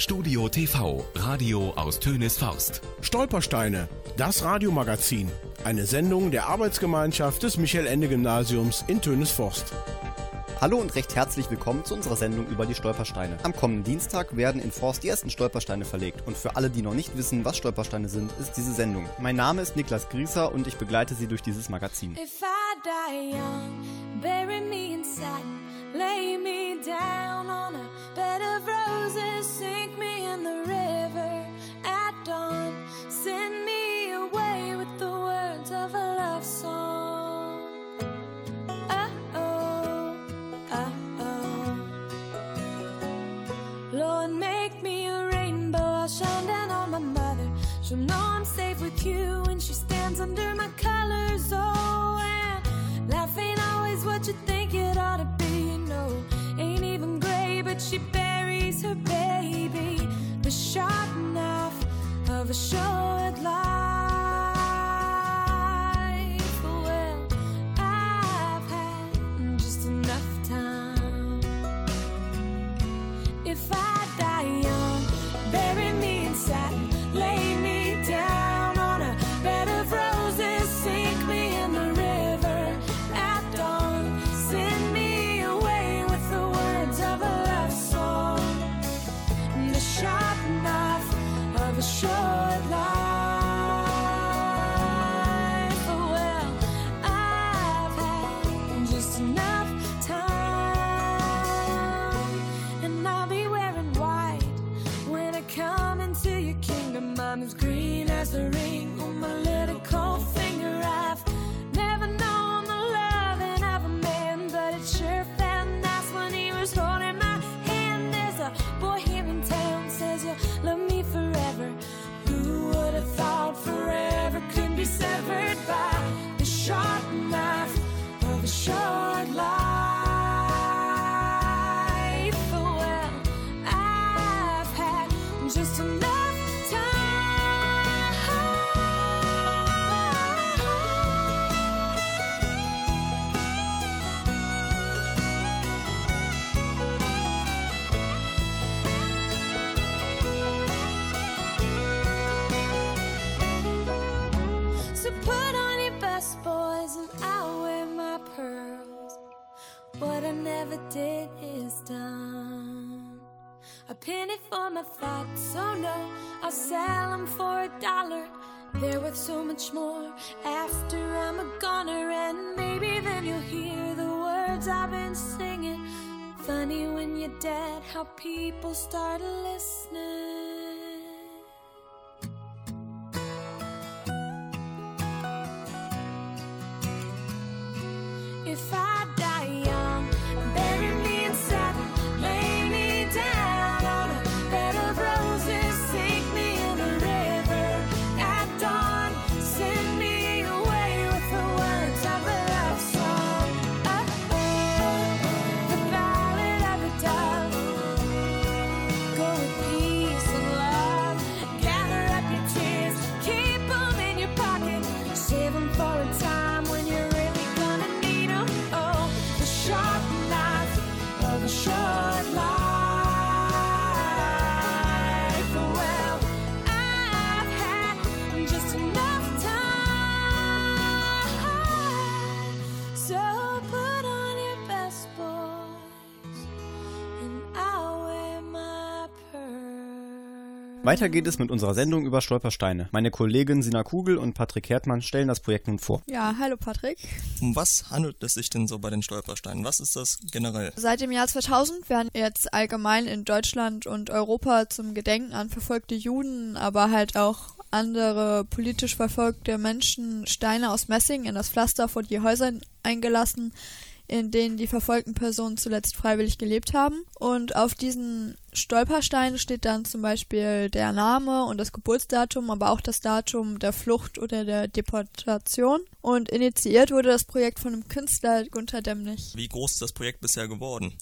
Studio TV, Radio aus Tönes Forst. Stolpersteine, das Radiomagazin. Eine Sendung der Arbeitsgemeinschaft des Michael-Ende-Gymnasiums in Tönes-Forst. Hallo und recht herzlich willkommen zu unserer Sendung über die Stolpersteine. Am kommenden Dienstag werden in Forst die ersten Stolpersteine verlegt. Und für alle, die noch nicht wissen, was Stolpersteine sind, ist diese Sendung. Mein Name ist Niklas Grieser und ich begleite Sie durch dieses Magazin. If I die young, bury me in satin, lay me down on a bed of roses, sink me in the river at dawn, send me away with the words of a love song. Uh-oh, uh-oh. Lord, make me a rainbow, I'll shine down on my mother. She'll know I'm safe with you when she stands under my colors. Oh, and life ain't always what you think she buries her baby. The sharp knife of a short life. Nazarene. How people start listening. Weiter geht es mit unserer Sendung über Stolpersteine. Meine Kollegin Sina Kugel und Patrick Hertmann stellen das Projekt nun vor. Ja, hallo Patrick. Um was handelt es sich denn so bei den Stolpersteinen? Was ist das generell? Seit dem Jahr 2000 werden jetzt allgemein in Deutschland und Europa zum Gedenken an verfolgte Juden, aber halt auch andere politisch verfolgte Menschen Steine aus Messing in das Pflaster vor die Häuser eingelassen, in denen die verfolgten Personen zuletzt freiwillig gelebt haben. Und auf diesen Stolpersteinen steht dann zum Beispiel der Name und das Geburtsdatum, aber auch das Datum der Flucht oder der Deportation. Und initiiert wurde das Projekt von dem Künstler Gunther Demnig. Wie groß ist das Projekt bisher geworden?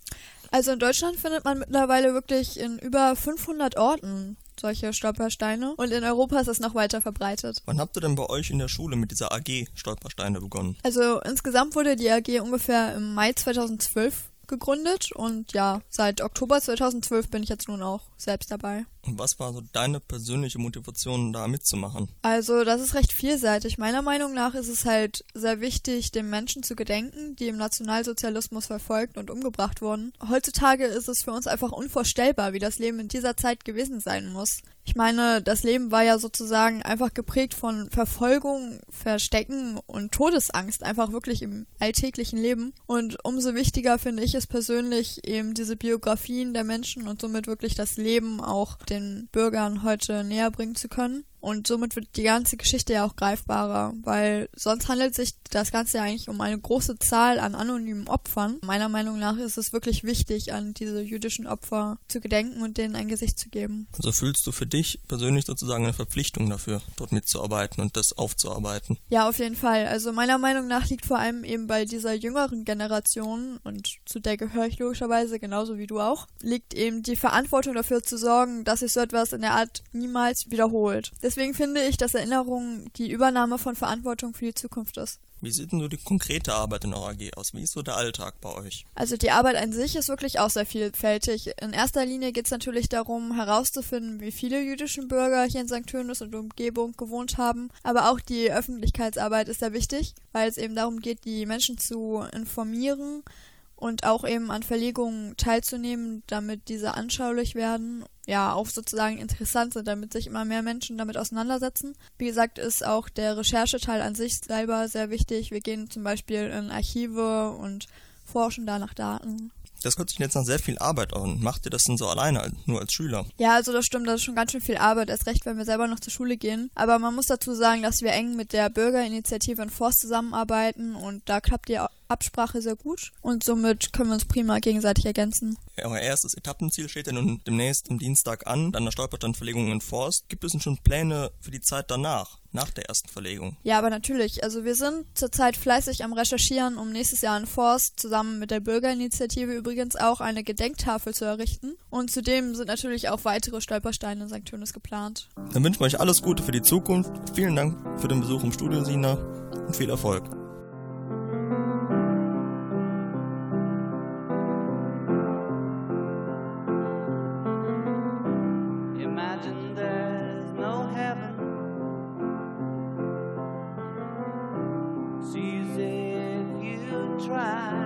Also in Deutschland findet man mittlerweile wirklich in über 500 Orten solche Stolpersteine und in Europa ist es noch weiter verbreitet. Wann habt ihr denn bei euch in der Schule mit dieser AG Stolpersteine begonnen? Also insgesamt wurde die AG ungefähr im Mai 2012 gegründet und ja, seit Oktober 2012 bin ich jetzt nun auch selbst dabei. Und was war so deine persönliche Motivation, da mitzumachen? Also das ist recht vielseitig. Meiner Meinung nach ist es halt sehr wichtig, den Menschen zu gedenken, die im Nationalsozialismus verfolgt und umgebracht wurden. Heutzutage ist es für uns einfach unvorstellbar, wie das Leben in dieser Zeit gewesen sein muss. Ich meine, das Leben war ja sozusagen einfach geprägt von Verfolgung, Verstecken und Todesangst, einfach wirklich im alltäglichen Leben. Und umso wichtiger finde ich es persönlich, eben diese Biografien der Menschen und somit wirklich das Leben auch den Bürgern heute näher bringen zu können. Und somit wird die ganze Geschichte ja auch greifbarer, weil sonst handelt sich das Ganze ja eigentlich um eine große Zahl an anonymen Opfern. Meiner Meinung nach ist es wirklich wichtig, an diese jüdischen Opfer zu gedenken und denen ein Gesicht zu geben. Also fühlst du für dich persönlich sozusagen eine Verpflichtung dafür, dort mitzuarbeiten und das aufzuarbeiten? Ja, auf jeden Fall. Also meiner Meinung nach liegt vor allem eben bei dieser jüngeren Generation, und zu der gehöre ich logischerweise genauso wie du auch, liegt eben die Verantwortung dafür zu sorgen, dass sich so etwas in der Art niemals wiederholt. Deswegen finde ich, dass Erinnerung die Übernahme von Verantwortung für die Zukunft ist. Wie sieht denn so die konkrete Arbeit in eurer AG aus? Wie ist so der Alltag bei euch? Also die Arbeit an sich ist wirklich auch sehr vielfältig. In erster Linie geht es natürlich darum, herauszufinden, wie viele jüdische Bürger hier in St. Tönis und Umgebung gewohnt haben. Aber auch die Öffentlichkeitsarbeit ist sehr wichtig, weil es eben darum geht, die Menschen zu informieren und auch eben an Verlegungen teilzunehmen, damit diese anschaulich werden, ja, auch sozusagen interessant sind, damit sich immer mehr Menschen damit auseinandersetzen. Wie gesagt, ist auch der Rechercheteil an sich selber sehr wichtig. Wir gehen zum Beispiel in Archive und forschen da nach Daten. Das hört sich jetzt nach sehr viel Arbeit an. Macht ihr das denn so alleine, nur als Schüler? Ja, also das stimmt, das ist schon ganz schön viel Arbeit, erst recht, wenn wir selber noch zur Schule gehen. Aber man muss dazu sagen, dass wir eng mit der Bürgerinitiative in Forst zusammenarbeiten und da klappt die Absprache sehr gut und somit können wir uns prima gegenseitig ergänzen. Euer erstes Etappenziel steht ja nun demnächst am Dienstag an, dann der Stolperstandverlegung in Forst. Gibt es denn schon Pläne für die Zeit danach, nach der ersten Verlegung? Ja, aber natürlich. Also wir sind zurzeit fleißig am Recherchieren, um nächstes Jahr in Forst zusammen mit der Bürgerinitiative übrigens auch eine Gedenktafel zu errichten. Und zudem sind natürlich auch weitere Stolpersteine in St. Tönis geplant. Dann wünschen wir euch alles Gute für die Zukunft. Vielen Dank für den Besuch im Studio, Sina, und viel Erfolg. You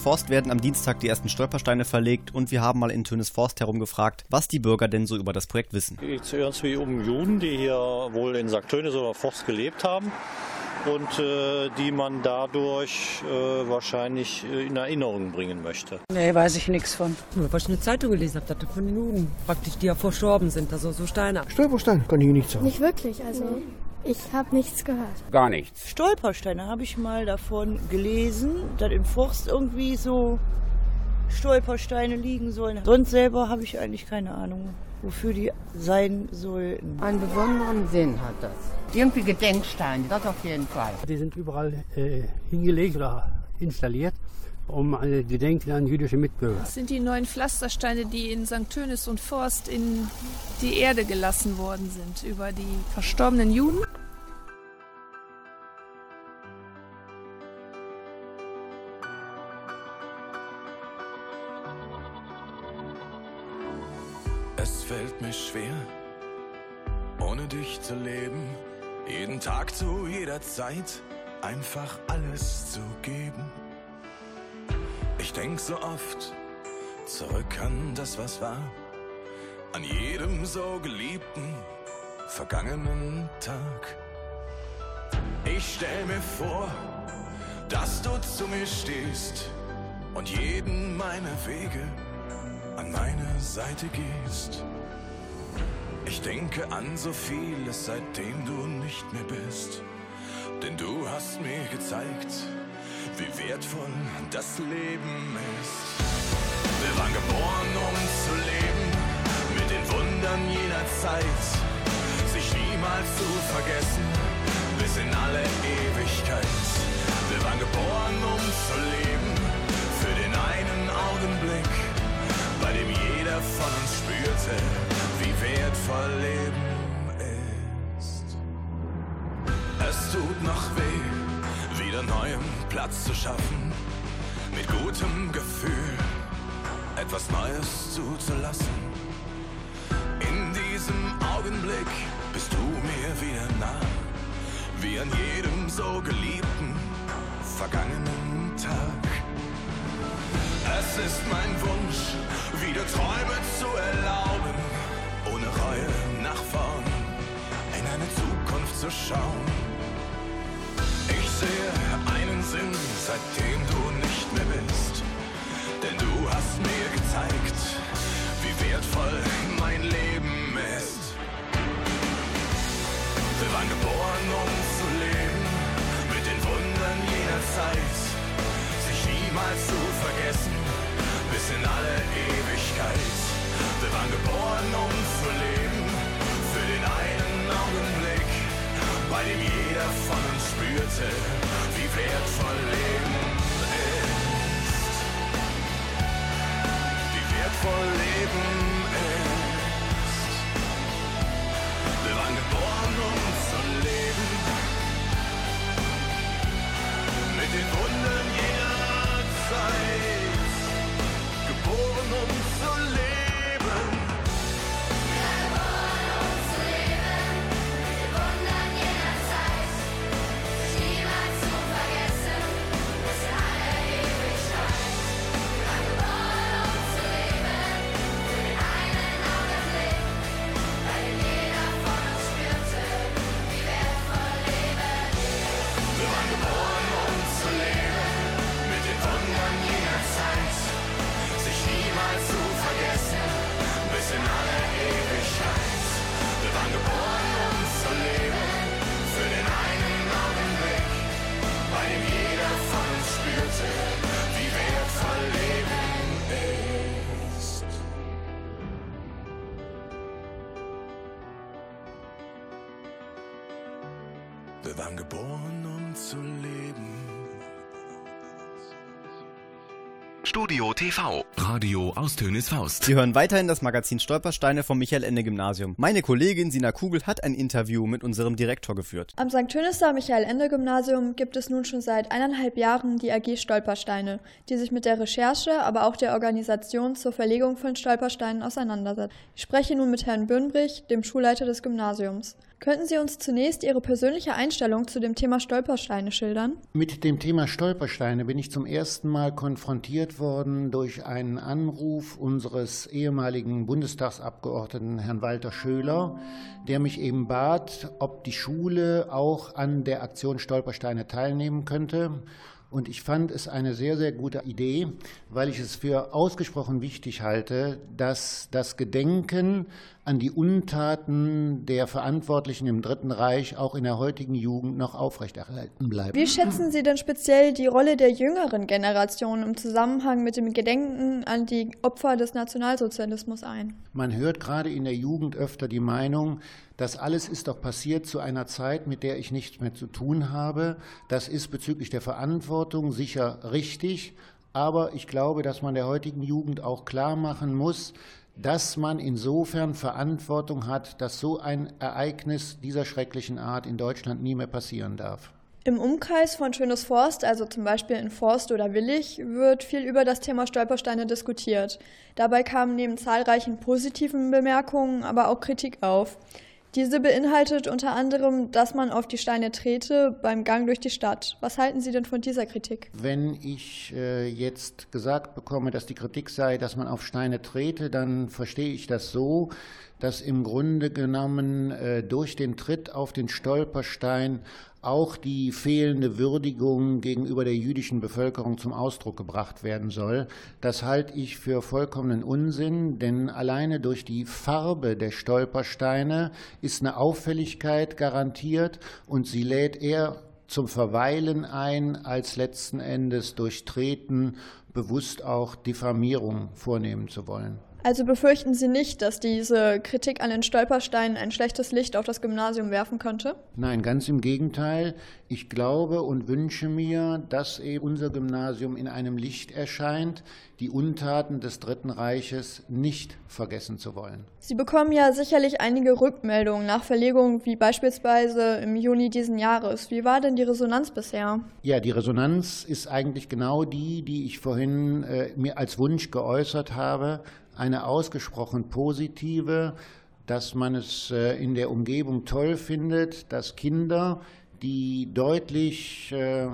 Forst werden am Dienstag die ersten Stolpersteine verlegt und wir haben mal in Tönes Forst herumgefragt, was die Bürger denn so über das Projekt wissen. Geht irgendwie um Juden, die hier wohl in St. Tönis oder Forst gelebt haben und äh, die man dadurch äh, wahrscheinlich äh, in Erinnerung bringen möchte. Nee, weiß ich nichts von. Nur, weil ich eine Zeitung gelesen habe, von den Juden praktisch, die ja verstorben sind, also so Steine. Stolperstein kann ich nicht sagen. Nicht wirklich, also ich habe nichts gehört. Gar nichts. Stolpersteine habe ich mal davon gelesen, dass im Forst irgendwie so Stolpersteine liegen sollen. Sonst selber habe ich eigentlich keine Ahnung, wofür die sein sollten. Einen besonderen Sinn hat das. Irgendwie Gedenksteine, das auf jeden Fall. Die sind überall äh, hingelegt oder installiert, um ein Gedenken an jüdische Mitbürger. Das sind die neuen Pflastersteine, die in St. Tönis und Forst in die Erde gelassen worden sind über die verstorbenen Juden. Es fällt mir schwer, ohne dich zu leben, jeden Tag zu jeder Zeit einfach alles zu geben. Ich denk so oft zurück an das, was war, an jedem so geliebten, vergangenen Tag. Ich stell mir vor, dass du zu mir stehst und jeden meiner Wege an meine Seite gehst. Ich denke an so vieles, seitdem du nicht mehr bist. Denn du hast mir gezeigt, wie wertvoll das Leben ist. Wir waren geboren, um zu leben, mit den Wundern jener Zeit. Sich niemals zu vergessen, bis in alle Ewigkeit. Wir waren geboren, um zu leben, für den einen Augenblick von uns spürte, wie wertvoll Leben ist. Es tut noch weh, wieder neuem Platz zu schaffen, mit gutem Gefühl etwas Neues zuzulassen. In diesem Augenblick bist du mir wieder nah, wie an jedem so geliebten, vergangenen Tag. Es ist mein Wunsch, wieder Träume zu erlauben, ohne Reue nach vorn in eine Zukunft zu schauen. Ich sehe einen Sinn, seitdem du nicht mehr bist, denn du hast mir gezeigt, wie wertvoll mein Leben ist. Wir waren geboren, um zu leben, mit den Wundern jener Zeit, spürte, wie wertvoll Leben TV, Radio aus Tönes Faust. Sie hören weiterhin das Magazin Stolpersteine vom Michael-Ende-Gymnasium. Meine Kollegin Sina Kugel hat ein Interview mit unserem Direktor geführt. Am St. Tönister Michael-Ende-Gymnasium gibt es nun schon seit eineinhalb Jahren die AG Stolpersteine, die sich mit der Recherche, aber auch der Organisation zur Verlegung von Stolpersteinen auseinandersetzt. Ich spreche nun mit Herrn Bürnbrich, dem Schulleiter des Gymnasiums. Könnten Sie uns zunächst Ihre persönliche Einstellung zu dem Thema Stolpersteine schildern? Mit dem Thema Stolpersteine bin ich zum ersten Mal konfrontiert worden durch einen Anruf unseres ehemaligen Bundestagsabgeordneten Herrn Walter Schöler, der mich eben bat, ob die Schule auch an der Aktion Stolpersteine teilnehmen könnte. Und ich fand es eine sehr, sehr gute Idee, weil ich es für ausgesprochen wichtig halte, dass das Gedenken an die Untaten der Verantwortlichen im Dritten Reich auch in der heutigen Jugend noch aufrechterhalten bleibt. Wie schätzen Sie denn speziell die Rolle der jüngeren Generation im Zusammenhang mit dem Gedenken an die Opfer des Nationalsozialismus ein? Man hört gerade in der Jugend öfter die Meinung, das alles ist doch passiert zu einer Zeit, mit der ich nichts mehr zu tun habe. Das ist bezüglich der Verantwortung sicher richtig. Aber ich glaube, dass man der heutigen Jugend auch klar machen muss, dass man insofern Verantwortung hat, dass so ein Ereignis dieser schrecklichen Art in Deutschland nie mehr passieren darf. Im Umkreis von Schönes Forst, also zum Beispiel in Forst oder Willig, wird viel über das Thema Stolpersteine diskutiert. Dabei kamen neben zahlreichen positiven Bemerkungen aber auch Kritik auf. Diese beinhaltet unter anderem, dass man auf die Steine trete beim Gang durch die Stadt. Was halten Sie denn von dieser Kritik? Wenn ich äh, jetzt gesagt bekomme, dass die Kritik sei, dass man auf Steine trete, dann verstehe ich das so, dass im Grunde genommen äh, durch den Tritt auf den Stolperstein auch die fehlende Würdigung gegenüber der jüdischen Bevölkerung zum Ausdruck gebracht werden soll. Das halte ich für vollkommenen Unsinn, denn alleine durch die Farbe der Stolpersteine ist eine Auffälligkeit garantiert und sie lädt eher zum Verweilen ein, als letzten Endes durch Treten bewusst auch Diffamierung vornehmen zu wollen. Also befürchten Sie nicht, dass diese Kritik an den Stolpersteinen ein schlechtes Licht auf das Gymnasium werfen könnte? Nein, ganz im Gegenteil. Ich glaube und wünsche mir, dass eben unser Gymnasium in einem Licht erscheint, die Untaten des Dritten Reiches nicht vergessen zu wollen. Sie bekommen ja sicherlich einige Rückmeldungen nach Verlegungen, wie beispielsweise im Juni diesen Jahres. Wie war denn die Resonanz bisher? Ja, die Resonanz ist eigentlich genau die, die ich vorhin äh, mir als Wunsch geäußert habe eine ausgesprochen positive, dass man es äh, in der Umgebung toll findet, dass Kinder, die deutlich äh,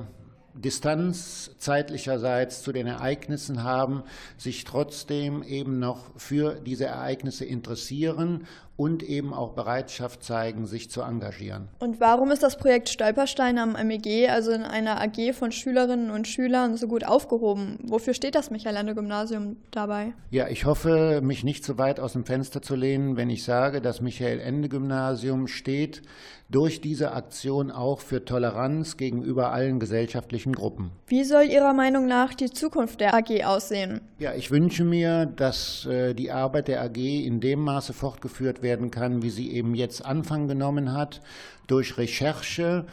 Distanz zeitlicherseits zu den Ereignissen haben, sich trotzdem eben noch für diese Ereignisse interessieren und eben auch Bereitschaft zeigen, sich zu engagieren. Und warum ist das Projekt Stolpersteine am MEG, also in einer AG von Schülerinnen und Schülern, so gut aufgehoben? Wofür steht das Michael-Ende-Gymnasium dabei? Ja, ich hoffe, mich nicht so weit aus dem Fenster zu lehnen, wenn ich sage, das Michael-Ende-Gymnasium steht durch diese Aktion auch für Toleranz gegenüber allen gesellschaftlichen Gruppen. Wie soll Ihrer Meinung nach die Zukunft der AG aussehen? Ja, ich wünsche mir, dass äh, die Arbeit der AG in dem Maße fortgeführt werden kann, wie sie eben jetzt Anfang genommen hat, durch Recherche,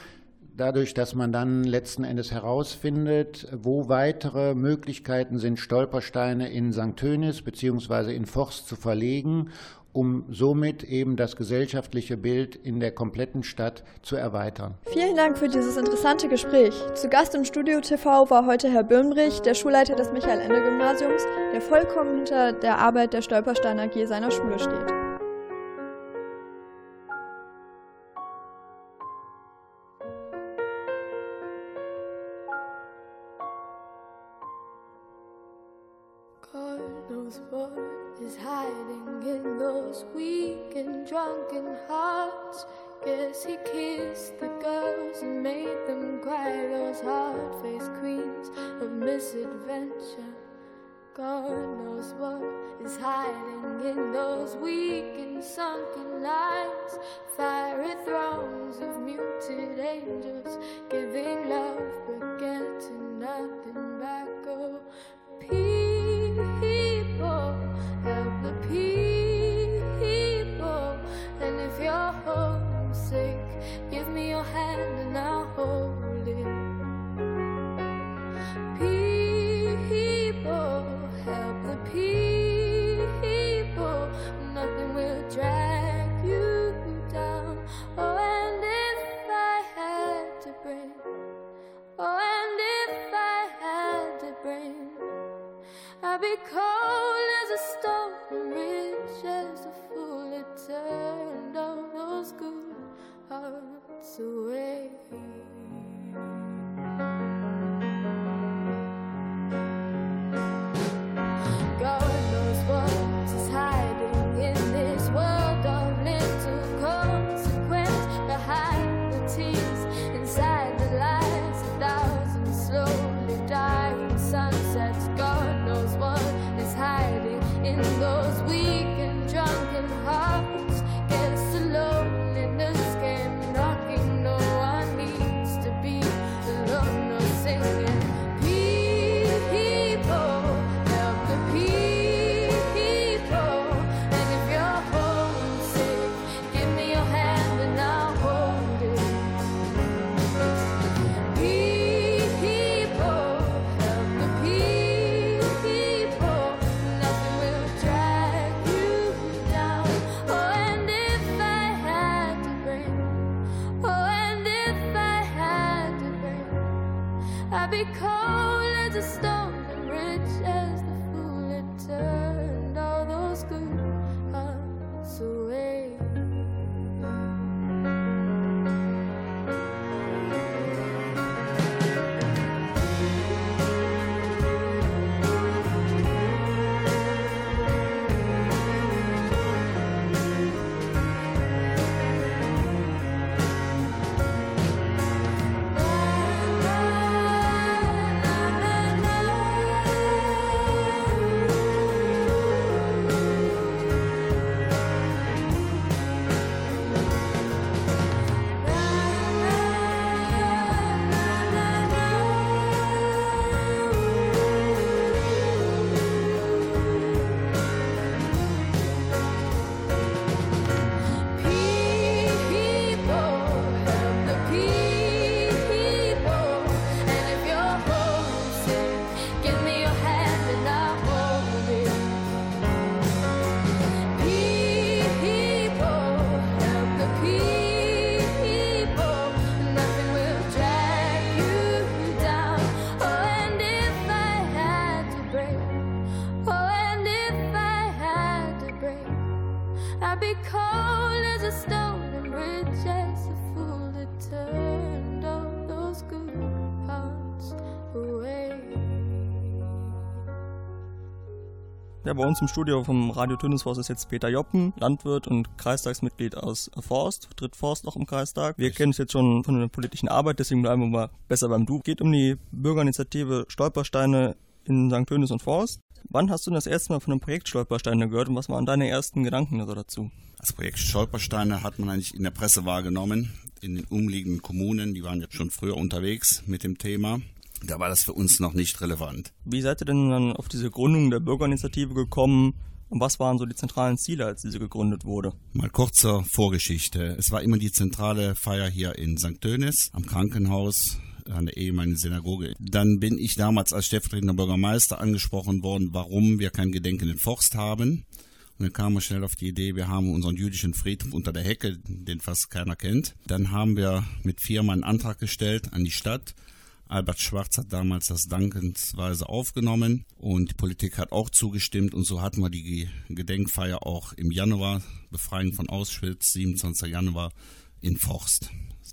dadurch, dass man dann letzten Endes herausfindet, wo weitere Möglichkeiten sind, Stolpersteine in St. Tönis bzw. in Forst zu verlegen um somit eben das gesellschaftliche Bild in der kompletten Stadt zu erweitern. Vielen Dank für dieses interessante Gespräch. Zu Gast im Studio TV war heute Herr Birnbrich, der Schulleiter des Michael-Ende-Gymnasiums, der vollkommen hinter der Arbeit der Stolperstein AG seiner Schule steht. Knows what is hiding in those weak and drunken hearts. Guess he kissed the girls and made them cry, those hard faced queens of misadventure. God knows what is hiding in those weak and sunken lines. Fiery thrones of muted angels giving love but getting nothing Ja, bei uns im Studio vom Radio Tönisforst ist jetzt Peter Joppen, Landwirt und Kreistagsmitglied aus Forst, tritt Forst noch im Kreistag. Wir kennen uns jetzt schon von der politischen Arbeit, deswegen bleiben wir mal besser beim Du. Geht um die Bürgerinitiative Stolpersteine in St. Tönis und Forst. Wann hast du das erste Mal von dem Projekt Stolpersteine gehört und was waren deine ersten Gedanken dazu? Das Projekt Stolpersteine hat man eigentlich in der Presse wahrgenommen, in den umliegenden Kommunen, die waren jetzt schon früher unterwegs mit dem Thema. Da war das für uns noch nicht relevant. Wie seid ihr denn dann auf diese Gründung der Bürgerinitiative gekommen und was waren so die zentralen Ziele, als diese gegründet wurde? Mal kurz zur Vorgeschichte. Es war immer die zentrale Feier hier in St. Dönis am Krankenhaus an der ehemaligen Synagoge. Dann bin ich damals als stellvertretender Bürgermeister angesprochen worden, warum wir kein Gedenken in Forst haben. Und dann kamen wir schnell auf die Idee, wir haben unseren jüdischen Friedhof unter der Hecke, den fast keiner kennt. Dann haben wir mit Firma einen Antrag gestellt an die Stadt. Albert Schwarz hat damals das dankensweise aufgenommen und die Politik hat auch zugestimmt und so hatten wir die Gedenkfeier auch im Januar, Befreiung von Auschwitz, 27. Januar in Forst.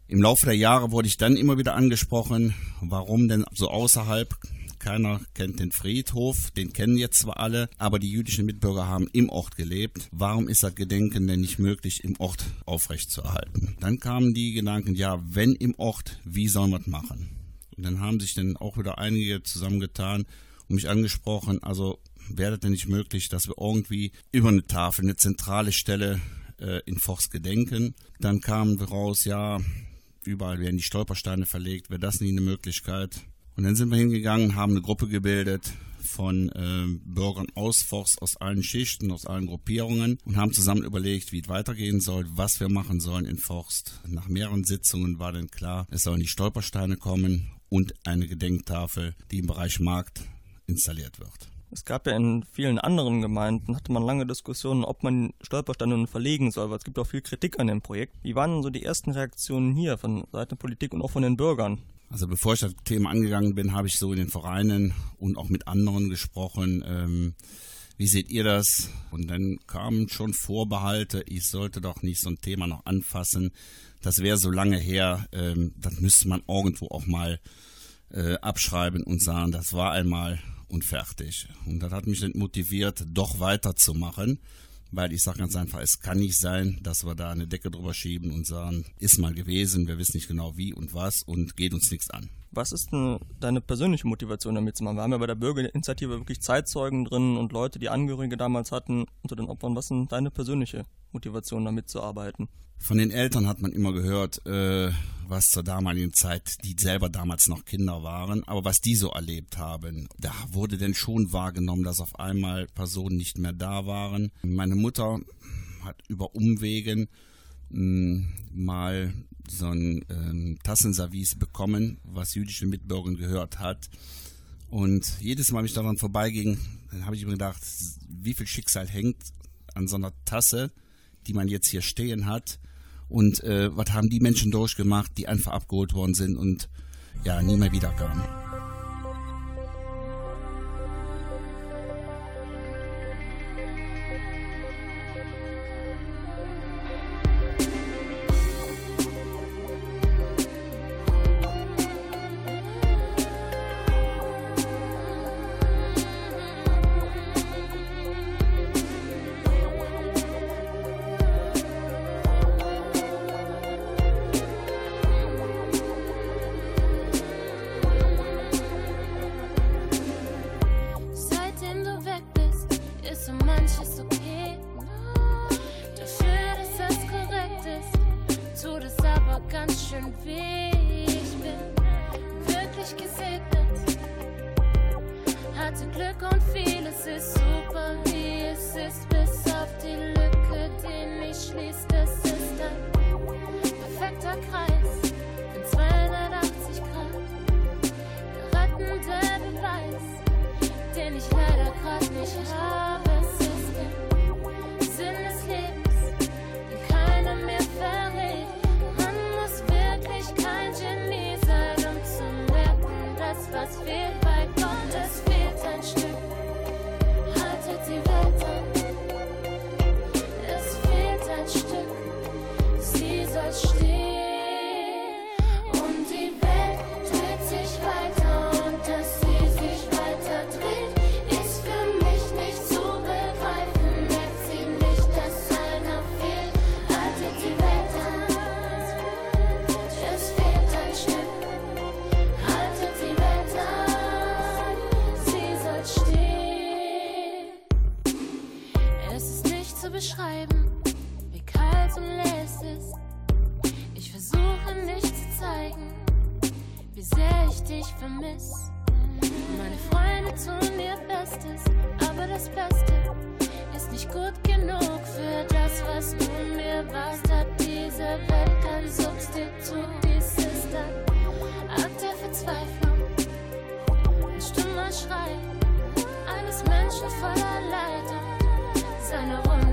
Im Laufe der Jahre wurde ich dann immer wieder angesprochen, warum denn so außerhalb keiner kennt den Friedhof, den kennen jetzt zwar alle, aber die jüdischen Mitbürger haben im Ort gelebt. Warum ist das Gedenken denn nicht möglich, im Ort aufrechtzuerhalten? Dann kamen die Gedanken, ja, wenn im Ort, wie sollen wir das machen? Und dann haben sich dann auch wieder einige zusammengetan und mich angesprochen, also wäre das denn nicht möglich, dass wir irgendwie über eine Tafel, eine zentrale Stelle äh, in Forst gedenken? Dann kamen wir raus, ja, überall werden die Stolpersteine verlegt, wäre das nie eine Möglichkeit? Und dann sind wir hingegangen, haben eine Gruppe gebildet von äh, Bürgern aus Forst, aus allen Schichten, aus allen Gruppierungen und haben zusammen überlegt, wie es weitergehen soll, was wir machen sollen in Forst. Nach mehreren Sitzungen war dann klar, es sollen die Stolpersteine kommen und eine Gedenktafel, die im Bereich Markt installiert wird. Es gab ja in vielen anderen Gemeinden, hatte man lange Diskussionen, ob man Stolpersteine nun verlegen soll, weil es gibt auch viel Kritik an dem Projekt. Wie waren denn so die ersten Reaktionen hier von Seiten der Politik und auch von den Bürgern? Also bevor ich das Thema angegangen bin, habe ich so in den Vereinen und auch mit anderen gesprochen. Ähm, Wie seht ihr das? Und dann kamen schon Vorbehalte, ich sollte doch nicht so ein Thema noch anfassen. Das wäre so lange her, ähm, das müsste man irgendwo auch mal äh, abschreiben und sagen, das war einmal und fertig. Und das hat mich dann motiviert, doch weiterzumachen, weil ich sage ganz einfach, es kann nicht sein, dass wir da eine Decke drüber schieben und sagen, ist mal gewesen, wir wissen nicht genau wie und was und geht uns nichts an. Was ist denn deine persönliche Motivation damit zu machen? Wir haben ja bei der Bürgerinitiative wirklich Zeitzeugen drin und Leute, die Angehörige damals hatten unter den Opfern. Was ist denn deine persönliche Motivation, damit zu arbeiten? Von den Eltern hat man immer gehört, äh, was zur damaligen Zeit, die selber damals noch Kinder waren, aber was die so erlebt haben. Da wurde denn schon wahrgenommen, dass auf einmal Personen nicht mehr da waren. Meine Mutter hat über Umwegen mh, mal so ein ähm, Tassenservice bekommen, was jüdische Mitbürgern gehört hat. Und jedes Mal, wenn ich daran vorbeiging, dann habe ich mir gedacht, wie viel Schicksal hängt an so einer Tasse, die man jetzt hier stehen hat. Und äh, was haben die Menschen durchgemacht, die einfach abgeholt worden sind und ja, nie mehr wiederkamen. Es. Ich versuche nicht zu zeigen, wie sehr ich dich vermiss. Meine Freunde tun ihr Bestes, aber das Beste ist nicht gut genug für das, was du mir warst. Hat diese Welt kein Substitut? Dies ist ein Akt der Verzweiflung, ein stummer Schrei eines Menschen voller Leid und seine Runde,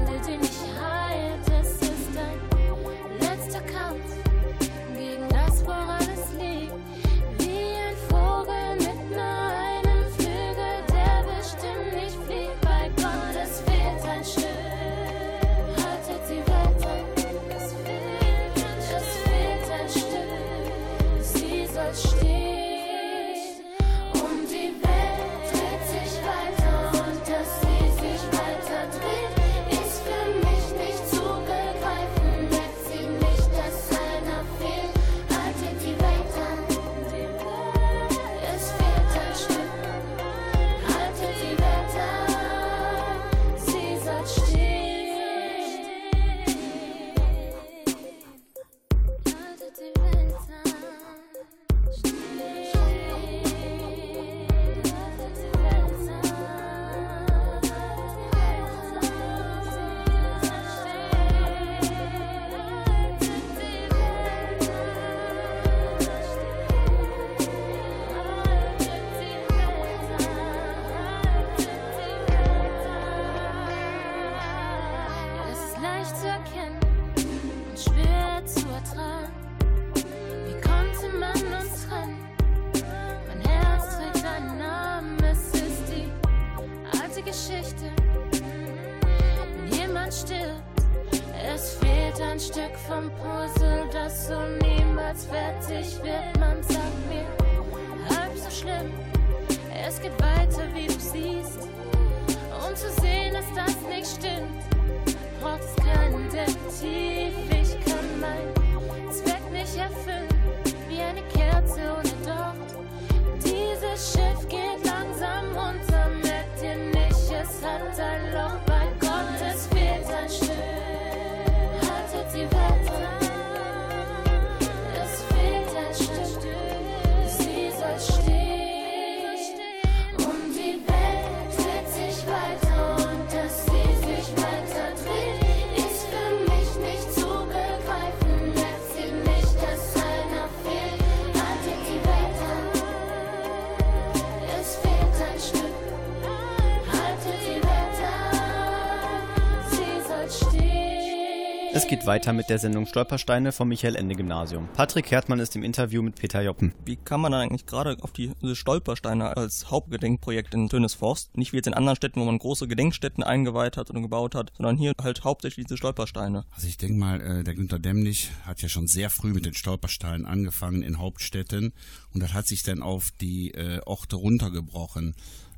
Es geht weiter mit der Sendung Stolpersteine vom Michael-Ende-Gymnasium. Patrick Hertmann ist im Interview mit Peter Joppen. Wie kann man dann eigentlich gerade auf die, diese Stolpersteine als Hauptgedenkprojekt in Tönesforst, nicht wie jetzt in anderen Städten, wo man große Gedenkstätten eingeweiht hat und gebaut hat, sondern hier halt hauptsächlich diese Stolpersteine? Also ich denke mal, äh, der Günter Dämmlich hat ja schon sehr früh mit den Stolpersteinen angefangen in Hauptstädten und das hat sich dann auf die äh, Orte runtergebrochen.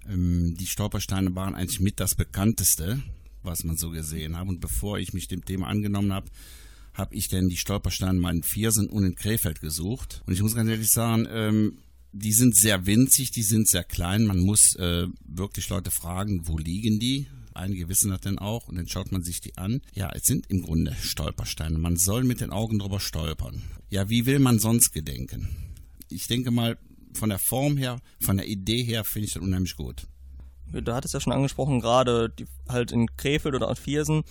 Ähm, die Stolpersteine waren eigentlich mit das bekannteste, was man so gesehen hat. Und bevor ich mich dem Thema angenommen habe, habe ich dann die Stolpersteine in Viersen und in Krefeld gesucht. Und ich muss ganz ehrlich sagen, ähm, die sind sehr winzig, die sind sehr klein. Man muss äh, wirklich Leute fragen, wo liegen die? Einige wissen das dann auch und dann schaut man sich die an. Ja, es sind im Grunde Stolpersteine. Man soll mit den Augen drüber stolpern. Ja, wie will man sonst gedenken? Ich denke mal, von der Form her, von der Idee her finde ich das unheimlich gut. Du hattest ja schon angesprochen, gerade die, halt in Krefeld oder aus Viersen.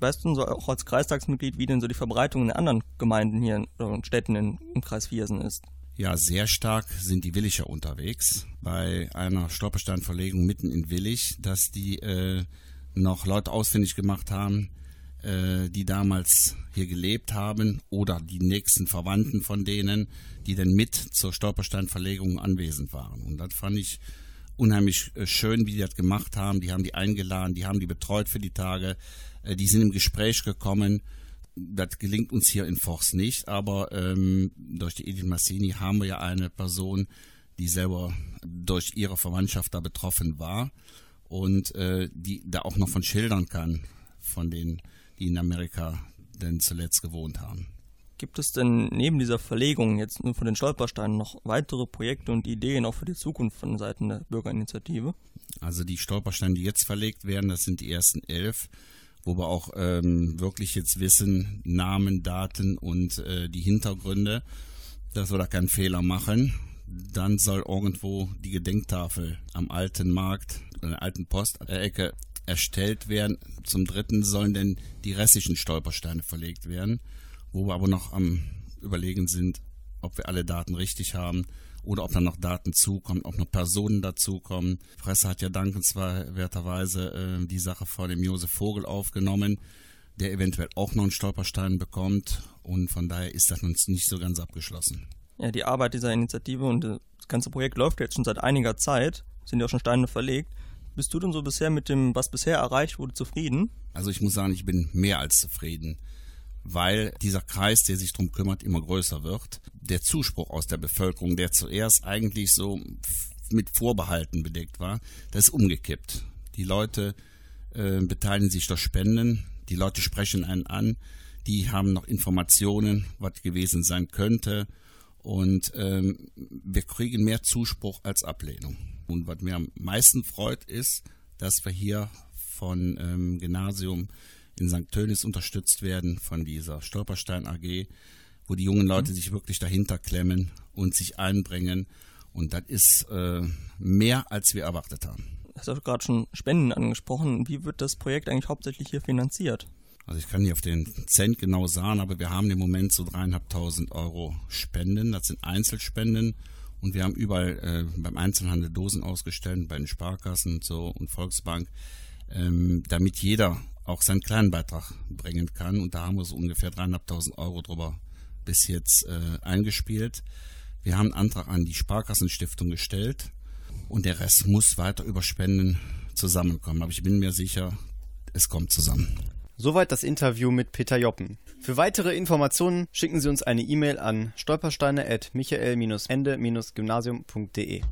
Weißt du so auch als Kreistagsmitglied, wie denn so die Verbreitung in den anderen Gemeinden hier und Städten in, im Kreis Viersen ist? Ja, sehr stark sind die Willicher unterwegs. Bei einer Stolpersteinverlegung mitten in Willich, dass die äh, noch Leute ausfindig gemacht haben, äh, die damals hier gelebt haben oder die nächsten Verwandten von denen, die dann mit zur Stolpersteinverlegung anwesend waren. Und das fand ich unheimlich äh, schön, wie die das gemacht haben. Die haben die eingeladen, die haben die betreut für die Tage, äh, die sind im Gespräch gekommen. Das gelingt uns hier in Forst nicht, aber ähm, durch die Edith Massini haben wir ja eine Person, die selber durch ihre Verwandtschaft da betroffen war und äh, die da auch noch von schildern kann, von denen, die in Amerika denn zuletzt gewohnt haben. Gibt es denn neben dieser Verlegung jetzt nur von den Stolpersteinen noch weitere Projekte und Ideen auch für die Zukunft von Seiten der Bürgerinitiative? Also die Stolpersteine, die jetzt verlegt werden, das sind die ersten elf, wo wir auch ähm, wirklich jetzt wissen, Namen, Daten und äh, die Hintergründe, dass wir da keinen Fehler machen. Dann soll irgendwo die Gedenktafel am alten Markt, an der alten Postecke erstellt werden. Zum dritten sollen denn die restlichen Stolpersteine verlegt werden wo wir aber noch am Überlegen sind, ob wir alle Daten richtig haben oder ob dann noch Daten zukommen, ob noch Personen dazukommen. Die Presse hat ja dankenswerterweise äh, die Sache vor dem Josef Vogel aufgenommen, der eventuell auch noch einen Stolperstein bekommt und von daher ist das uns nicht so ganz abgeschlossen. Ja, die Arbeit dieser Initiative und das ganze Projekt läuft jetzt schon seit einiger Zeit, sind ja auch schon Steine verlegt. Bist du denn so bisher mit dem, was bisher erreicht wurde, zufrieden? Also ich muss sagen, ich bin mehr als zufrieden weil dieser Kreis, der sich darum kümmert, immer größer wird. Der Zuspruch aus der Bevölkerung, der zuerst eigentlich so mit Vorbehalten bedeckt war, das ist umgekippt. Die Leute äh, beteiligen sich durch Spenden, die Leute sprechen einen an, die haben noch Informationen, was gewesen sein könnte und ähm, wir kriegen mehr Zuspruch als Ablehnung. Und was mir am meisten freut, ist, dass wir hier von ähm, Gymnasium in St. Tönis unterstützt werden von dieser Stolperstein AG, wo die jungen Leute mhm. sich wirklich dahinter klemmen und sich einbringen. Und das ist äh, mehr, als wir erwartet haben. Du hast gerade schon Spenden angesprochen. Wie wird das Projekt eigentlich hauptsächlich hier finanziert? Also ich kann nicht auf den Cent genau sagen, aber wir haben im Moment so dreieinhalbtausend Euro Spenden. Das sind Einzelspenden. Und wir haben überall äh, beim Einzelhandel Dosen ausgestellt, bei den Sparkassen und so und Volksbank, ähm, damit jeder auch seinen kleinen Beitrag bringen kann. Und da haben wir so ungefähr dreieinhalbtausend Euro drüber bis jetzt äh, eingespielt. Wir haben einen Antrag an die Sparkassenstiftung gestellt und der Rest muss weiter über Spenden zusammenkommen. Aber ich bin mir sicher, es kommt zusammen. Soweit das Interview mit Peter Joppen. Für weitere Informationen schicken Sie uns eine E-Mail an stolpersteine.michael-ende-gymnasium.de.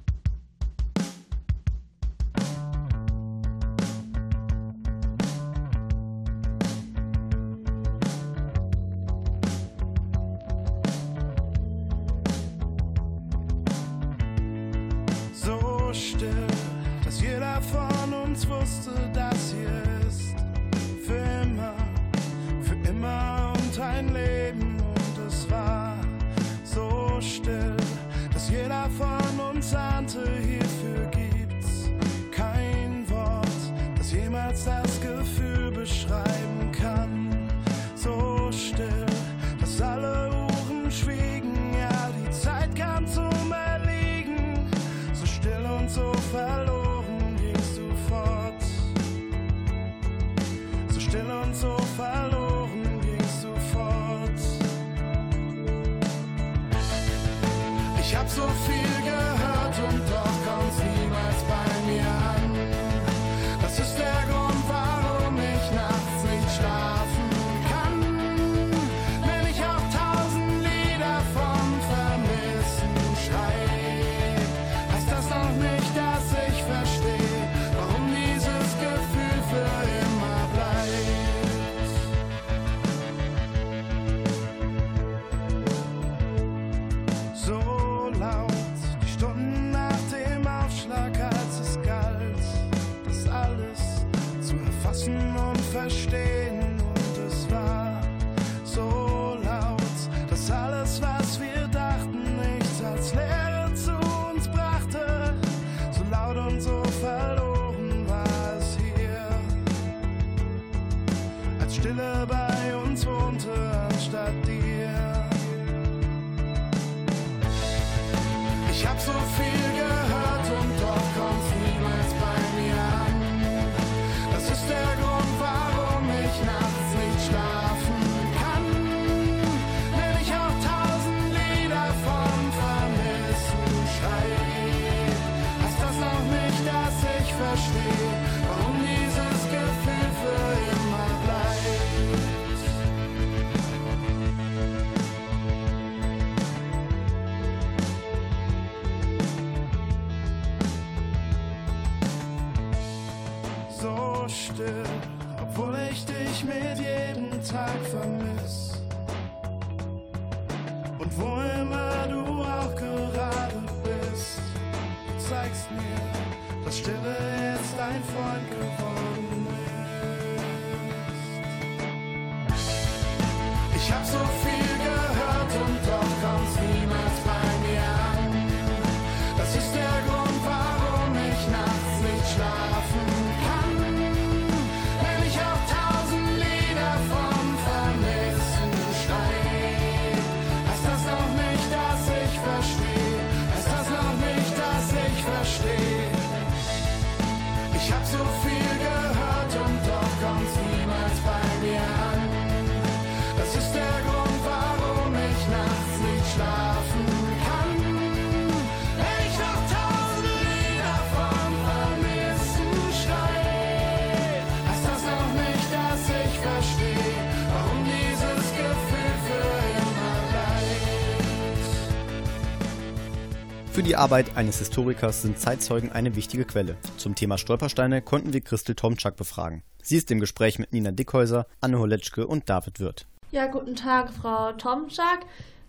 Für die Arbeit eines Historikers sind Zeitzeugen eine wichtige Quelle. Zum Thema Stolpersteine konnten wir Christel Tomczak befragen. Sie ist im Gespräch mit Nina Dickhäuser, Anne Holetschke und David Wirth. Ja, guten Tag, Frau Tomczak.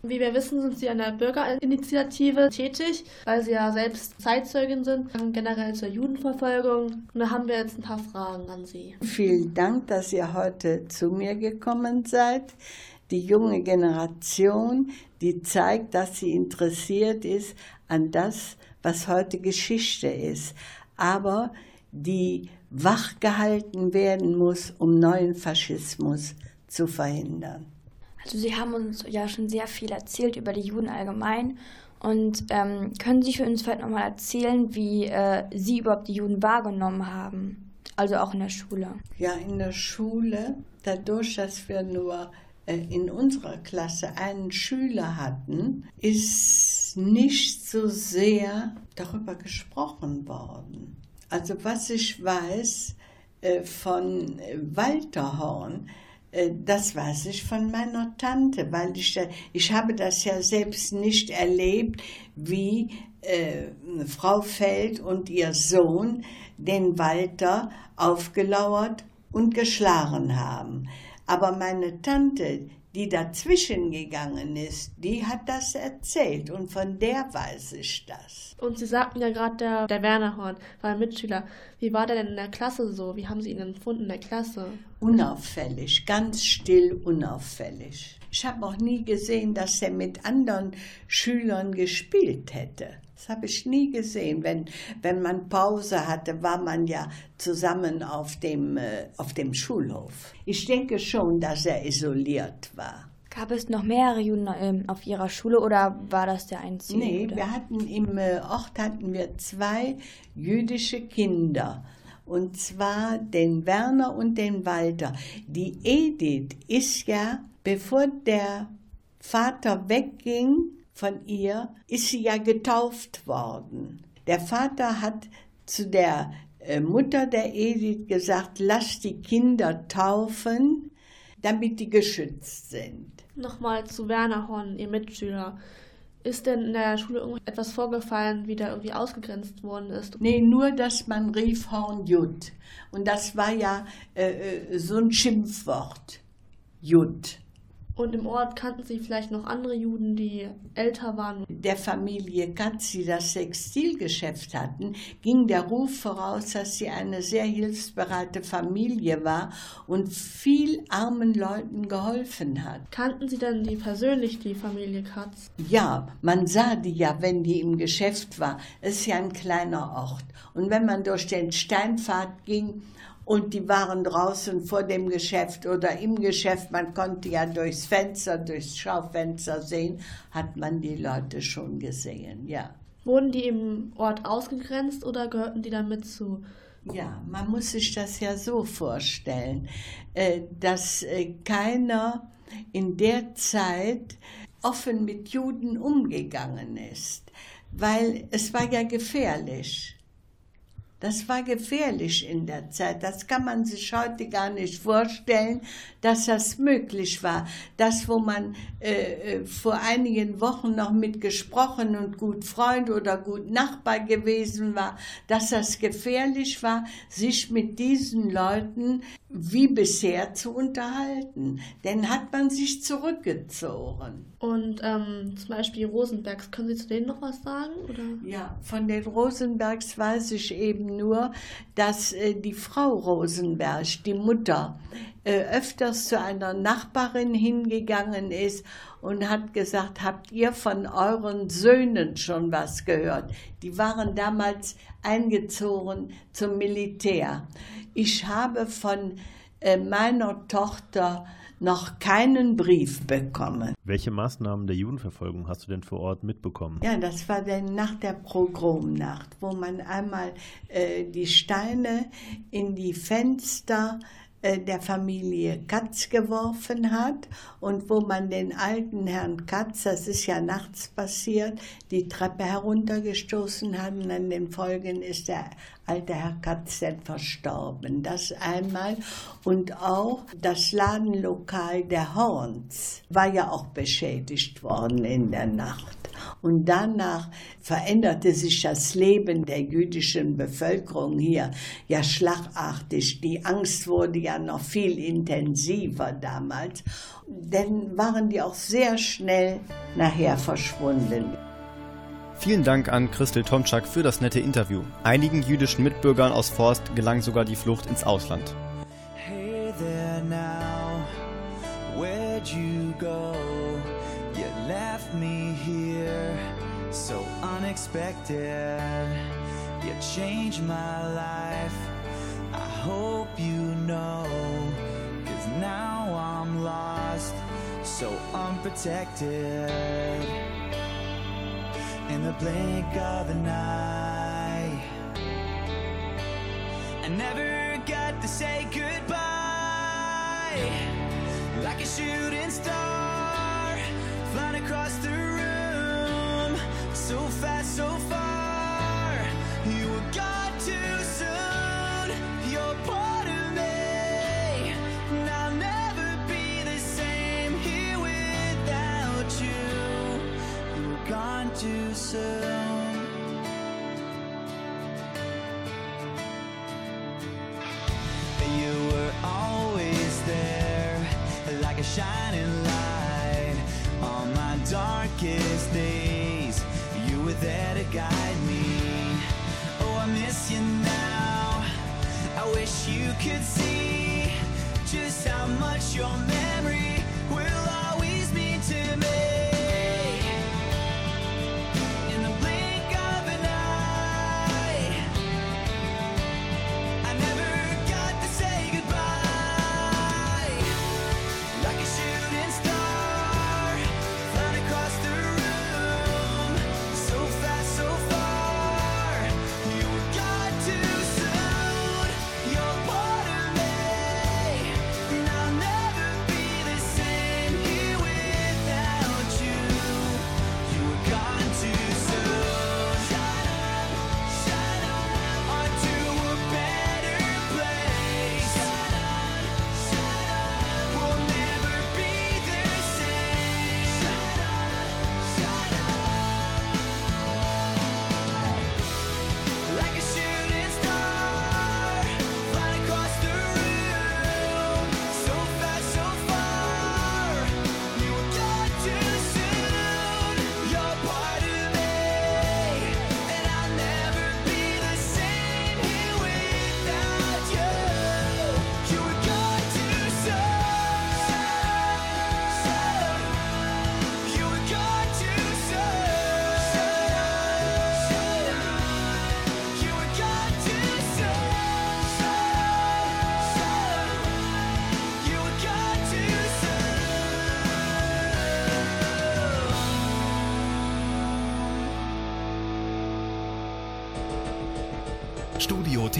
Wie wir wissen, sind Sie an der Bürgerinitiative tätig, weil Sie ja selbst Zeitzeugin sind, ähm, generell zur Judenverfolgung. Und da haben wir jetzt ein paar Fragen an Sie. Vielen Dank, dass ihr heute zu mir gekommen seid die junge Generation, die zeigt, dass sie interessiert ist an das, was heute Geschichte ist, aber die wachgehalten werden muss, um neuen Faschismus zu verhindern. Also Sie haben uns ja schon sehr viel erzählt über die Juden allgemein. Und ähm, können Sie für uns vielleicht nochmal erzählen, wie äh, Sie überhaupt die Juden wahrgenommen haben? Also auch in der Schule. Ja, in der Schule, dadurch, dass wir nur äh, in unserer Klasse einen Schüler hatten, ist nicht so sehr darüber gesprochen worden. Also was ich weiß äh, von äh, Walter Horn, das weiß ich von meiner Tante, weil ich, ich habe das ja selbst nicht erlebt, wie äh, Frau Feld und ihr Sohn den Walter aufgelauert und geschlagen haben. Aber meine Tante, die dazwischen gegangen ist, die hat das erzählt und von der weiß ich das. Und Sie sagten ja gerade, der, der Werner Horn war ein Mitschüler. Wie war der denn in der Klasse so? Wie haben Sie ihn empfunden in der Klasse? Unauffällig, ganz still, unauffällig. Ich habe auch nie gesehen, dass er mit anderen Schülern gespielt hätte. Das habe ich nie gesehen. Wenn, wenn man Pause hatte, war man ja zusammen auf dem, äh, auf dem Schulhof. Ich denke schon, dass er isoliert war. Gab es noch mehrere Juden ähm, auf Ihrer Schule oder war das der einzige? Nee, oder? wir hatten im äh, Ort hatten wir zwei jüdische Kinder. Und zwar den Werner und den Walter. Die Edith ist ja, bevor der Vater wegging von ihr, ist sie ja getauft worden. Der Vater hat zu der äh, Mutter der Edith gesagt, lass die Kinder taufen, damit die geschützt sind. Nochmal zu Werner Horn, Ihr Mitschüler. Ist denn in der Schule irgendetwas vorgefallen, wie der irgendwie ausgegrenzt worden ist? Nee, nur, dass man rief Horn Jud. Und das war ja äh, so ein Schimpfwort. Jud. Und im Ort kannten Sie vielleicht noch andere Juden, die älter waren? Der Familie Katz, die das Textilgeschäft hatten, ging der Ruf voraus, dass sie eine sehr hilfsbereite Familie war und viel armen Leuten geholfen hat. Kannten Sie denn die persönlich, die Familie Katz? Ja, man sah die ja, wenn die im Geschäft war. Es ist ja ein kleiner Ort. Und wenn man durch den Steinpfad ging, und die waren draußen vor dem Geschäft oder im Geschäft, man konnte ja durchs Fenster, durchs Schaufenster sehen, hat man die Leute schon gesehen, ja. Wurden die im Ort ausgegrenzt oder gehörten die damit zu? Ja, man muss sich das ja so vorstellen, äh, dass äh, keiner in der Zeit offen mit Juden umgegangen ist, weil es war ja gefährlich. Das war gefährlich in der Zeit. Das kann man sich heute gar nicht vorstellen, dass das möglich war. Das, wo man äh, vor einigen Wochen noch mit gesprochen und gut Freund oder gut Nachbar gewesen war, dass das gefährlich war, sich mit diesen Leuten wie bisher zu unterhalten. Denn hat man sich zurückgezogen. Und ähm, zum Beispiel Rosenbergs, können Sie zu denen noch was sagen? Oder? Ja, von den Rosenbergs weiß ich eben nur, dass äh, die Frau Rosenberg, die Mutter, äh, öfters zu einer Nachbarin hingegangen ist und hat gesagt, habt ihr von euren Söhnen schon was gehört? Die waren damals eingezogen zum Militär. Ich habe von äh, meiner Tochter noch keinen Brief bekommen. Welche Maßnahmen der Judenverfolgung hast du denn vor Ort mitbekommen? Ja, das war dann nach der Pogromnacht, wo man einmal äh, die Steine in die Fenster äh, der Familie Katz geworfen hat und wo man den alten Herrn Katz, das ist ja nachts passiert, die Treppe heruntergestoßen hat und an den Folgen ist der alte Herr Katz dann verstorben. Das einmal und auch das Ladenlokal der Horns war ja auch beschädigt worden in der Nacht. Und danach veränderte sich das Leben der jüdischen Bevölkerung hier ja schlagartig. Die Angst wurde ja noch viel intensiver damals. Denn waren die auch sehr schnell nachher verschwunden. Vielen Dank an Christel Tomczak für das nette Interview. Einigen jüdischen Mitbürgern aus Forst gelang sogar die Flucht ins Ausland. Hey there now, where'd you go? You left me here so unexpected. You changed my life. I hope you know, cause now I'm lost, so unprotected. The blink of an eye, I never got to say goodbye. Like a shooting star, flying across the room, so fast, so far. There to guide me. Oh, I miss you now. I wish you could see just how much your memory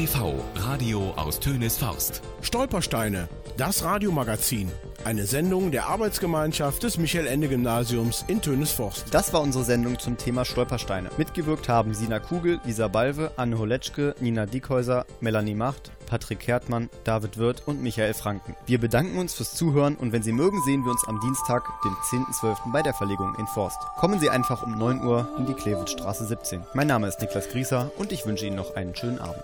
TV, Radio aus Tönes Forst. Stolpersteine, das Radiomagazin. Eine Sendung der Arbeitsgemeinschaft des Michael-Ende-Gymnasiums in Tönesforst. Das war unsere Sendung zum Thema Stolpersteine. Mitgewirkt haben Sina Kugel, Lisa Balve, Anne Holetschke, Nina Diekhäuser, Melanie Macht, Patrick Kertmann, David Wirth und Michael Franken. Wir bedanken uns fürs Zuhören und wenn Sie mögen, sehen wir uns am Dienstag, den 10.12. bei der Verlegung in Forst. Kommen Sie einfach um 9 Uhr in die Klewitzstraße 17. Mein Name ist Niklas Grieser und ich wünsche Ihnen noch einen schönen Abend.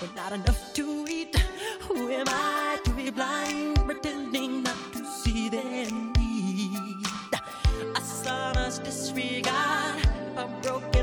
with not enough to eat. Who am I to be blind, pretending not to see their need? A son's disregard, a broken